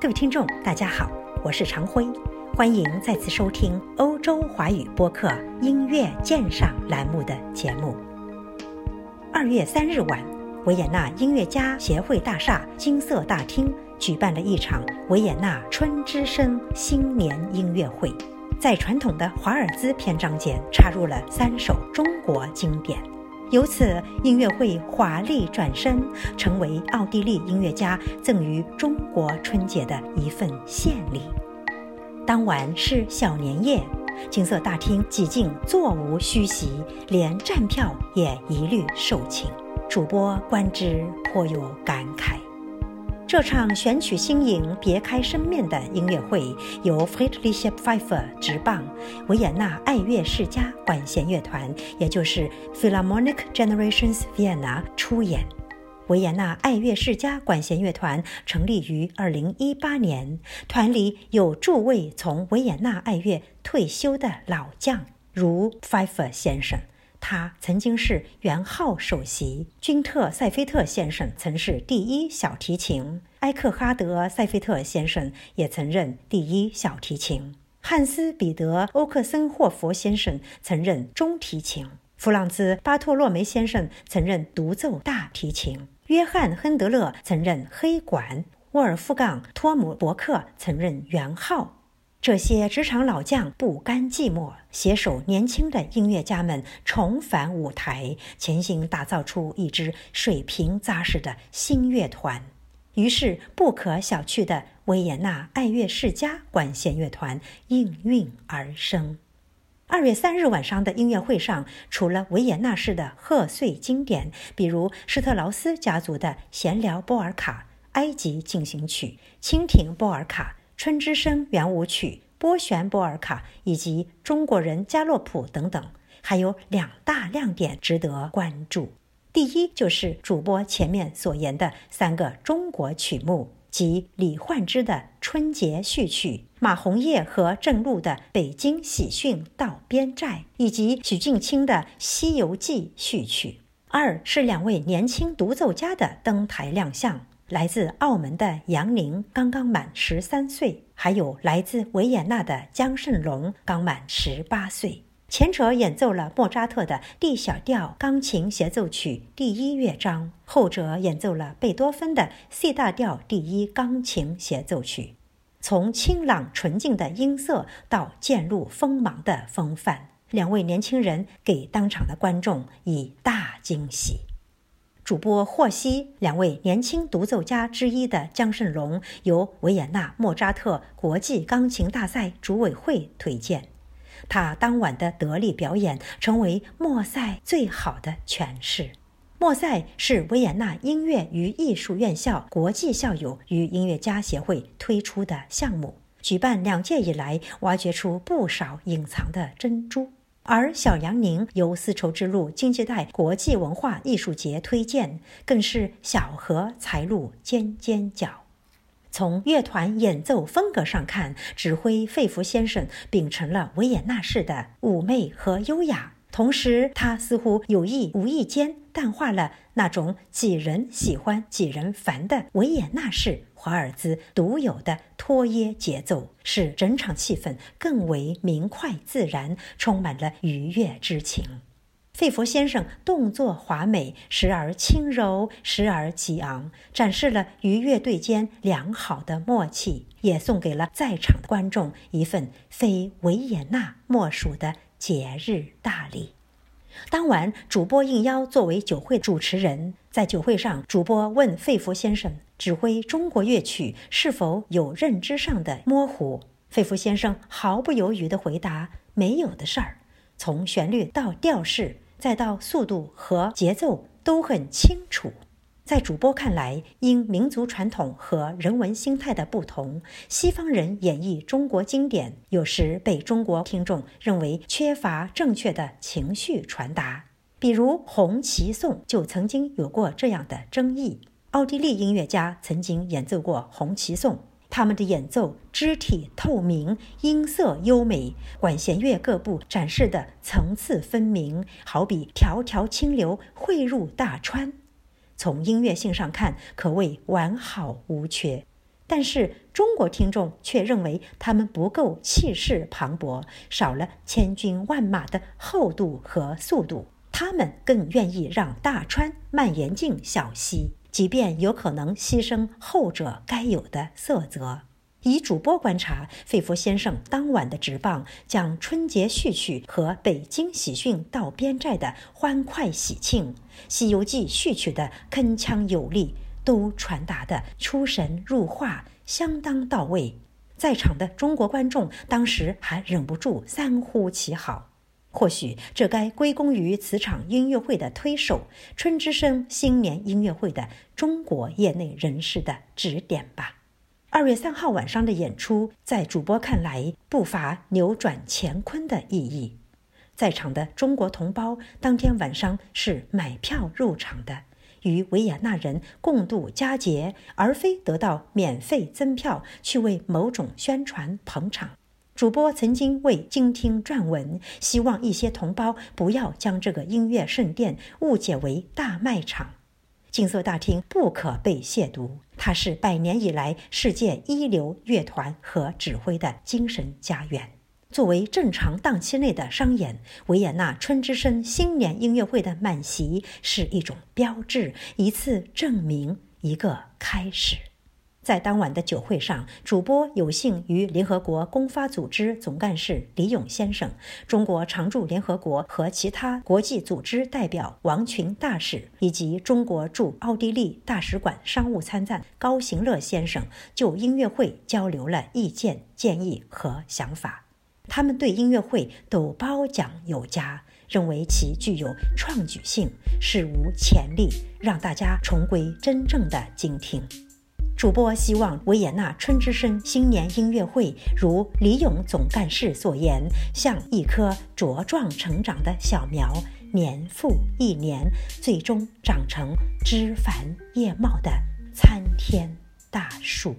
各位听众，大家好，我是常辉，欢迎再次收听欧洲华语播客音乐鉴赏栏目的节目。二月三日晚，维也纳音乐家协会大厦金色大厅举办了一场维也纳春之声新年音乐会，在传统的华尔兹篇章间插入了三首中国经典。由此，音乐会华丽转身，成为奥地利音乐家赠予中国春节的一份献礼。当晚是小年夜，金色大厅几近座无虚席，连站票也一律售罄。主播观之颇有感慨。这场选取新颖、别开生面的音乐会由 Friedrich Pfeiffer 执棒，维也纳爱乐世家管弦乐团，也就是 Philharmonic Generations Vienna 出演。维也纳爱乐世家管弦乐团成立于2018年，团里有诸位从维也纳爱乐退休的老将，如 Pfeiffer 先生。他曾经是元号首席，君特塞菲特先生曾是第一小提琴，埃克哈德塞菲特先生也曾任第一小提琴，汉斯彼得欧克森霍佛先生曾任中提琴，弗朗兹巴托洛梅先生曾任独奏大提琴，约翰亨德勒曾任黑管，沃尔夫冈托姆伯克曾任元号。这些职场老将不甘寂寞，携手年轻的音乐家们重返舞台，潜心打造出一支水平扎实的新乐团。于是，不可小觑的维也纳爱乐世家管弦乐团应运而生。二月三日晚上的音乐会上，除了维也纳式的贺岁经典，比如施特劳斯家族的闲聊波尔卡、埃及进行曲、蜻蜓波尔卡。《春之声》圆舞曲、波旋波尔卡以及中国人加洛普等等，还有两大亮点值得关注。第一就是主播前面所言的三个中国曲目，即李焕之的《春节序曲》、马红叶和郑露的《北京喜讯到边寨》，以及许镜清的《西游记序曲》。二是两位年轻独奏家的登台亮相。来自澳门的杨宁刚刚满十三岁，还有来自维也纳的江胜龙刚满十八岁。前者演奏了莫扎特的《D 小调钢琴协奏曲》第一乐章，后者演奏了贝多芬的《C 大调第一钢琴协奏曲》。从清朗纯净的音色到渐露锋芒的风范，两位年轻人给当场的观众以大惊喜。主播获悉，两位年轻独奏家之一的江胜龙由维也纳莫扎特国际钢琴大赛主委会推荐。他当晚的得力表演成为莫塞最好的诠释。莫塞是维也纳音乐与艺术院校国际校友与音乐家协会推出的项目，举办两届以来，挖掘出不少隐藏的珍珠。而小杨宁由丝绸之路经济带国际文化艺术节推荐，更是小荷才露尖尖角。从乐团演奏风格上看，指挥费弗先生秉承了维也纳式的妩媚和优雅，同时他似乎有意无意间淡化了那种几人喜欢几人烦的维也纳式。华尔兹独有的拖耶节奏，使整场气氛更为明快自然，充满了愉悦之情。费佛先生动作华美，时而轻柔，时而激昂，展示了与乐队间良好的默契，也送给了在场的观众一份非维也纳莫属的节日大礼。当晚，主播应邀作为酒会主持人。在酒会上，主播问费佛先生指挥中国乐曲是否有认知上的模糊。费弗先生毫不犹豫地回答：“没有的事儿，从旋律到调式，再到速度和节奏都很清楚。”在主播看来，因民族传统和人文心态的不同，西方人演绎中国经典，有时被中国听众认为缺乏正确的情绪传达。比如《红旗颂》就曾经有过这样的争议。奥地利音乐家曾经演奏过《红旗颂》，他们的演奏肢体透明，音色优美，管弦乐各部展示的层次分明，好比条条清流汇入大川。从音乐性上看，可谓完好无缺。但是中国听众却认为他们不够气势磅礴，少了千军万马的厚度和速度。他们更愿意让大川蔓延进小溪，即便有可能牺牲后者该有的色泽。以主播观察，费弗先生当晚的直棒将春节序曲和北京喜讯到边寨的欢快喜庆，《西游记》序曲的铿锵有力，都传达的出神入化，相当到位。在场的中国观众当时还忍不住三呼其好。或许这该归功于此场音乐会的推手——春之声新年音乐会的中国业内人士的指点吧。二月三号晚上的演出，在主播看来不乏扭转乾坤的意义。在场的中国同胞当天晚上是买票入场的，与维也纳人共度佳节，而非得到免费赠票去为某种宣传捧场。主播曾经为精听撰文，希望一些同胞不要将这个音乐圣殿误解为大卖场。金色大厅不可被亵渎，它是百年以来世界一流乐团和指挥的精神家园。作为正常档期内的商演，维也纳春之声新年音乐会的满席是一种标志，一次证明，一个开始。在当晚的酒会上，主播有幸与联合国公发组织总干事李勇先生、中国常驻联合国和其他国际组织代表王群大使，以及中国驻奥地利大使馆商务参赞高行乐先生就音乐会交流了意见、建议和想法。他们对音乐会都褒奖有加，认为其具有创举性，史无前例，让大家重归真正的精听。主播希望维也纳春之声新年音乐会如李勇总干事所言，像一棵茁壮成长的小苗，年复一年，最终长成枝繁叶茂的参天大树。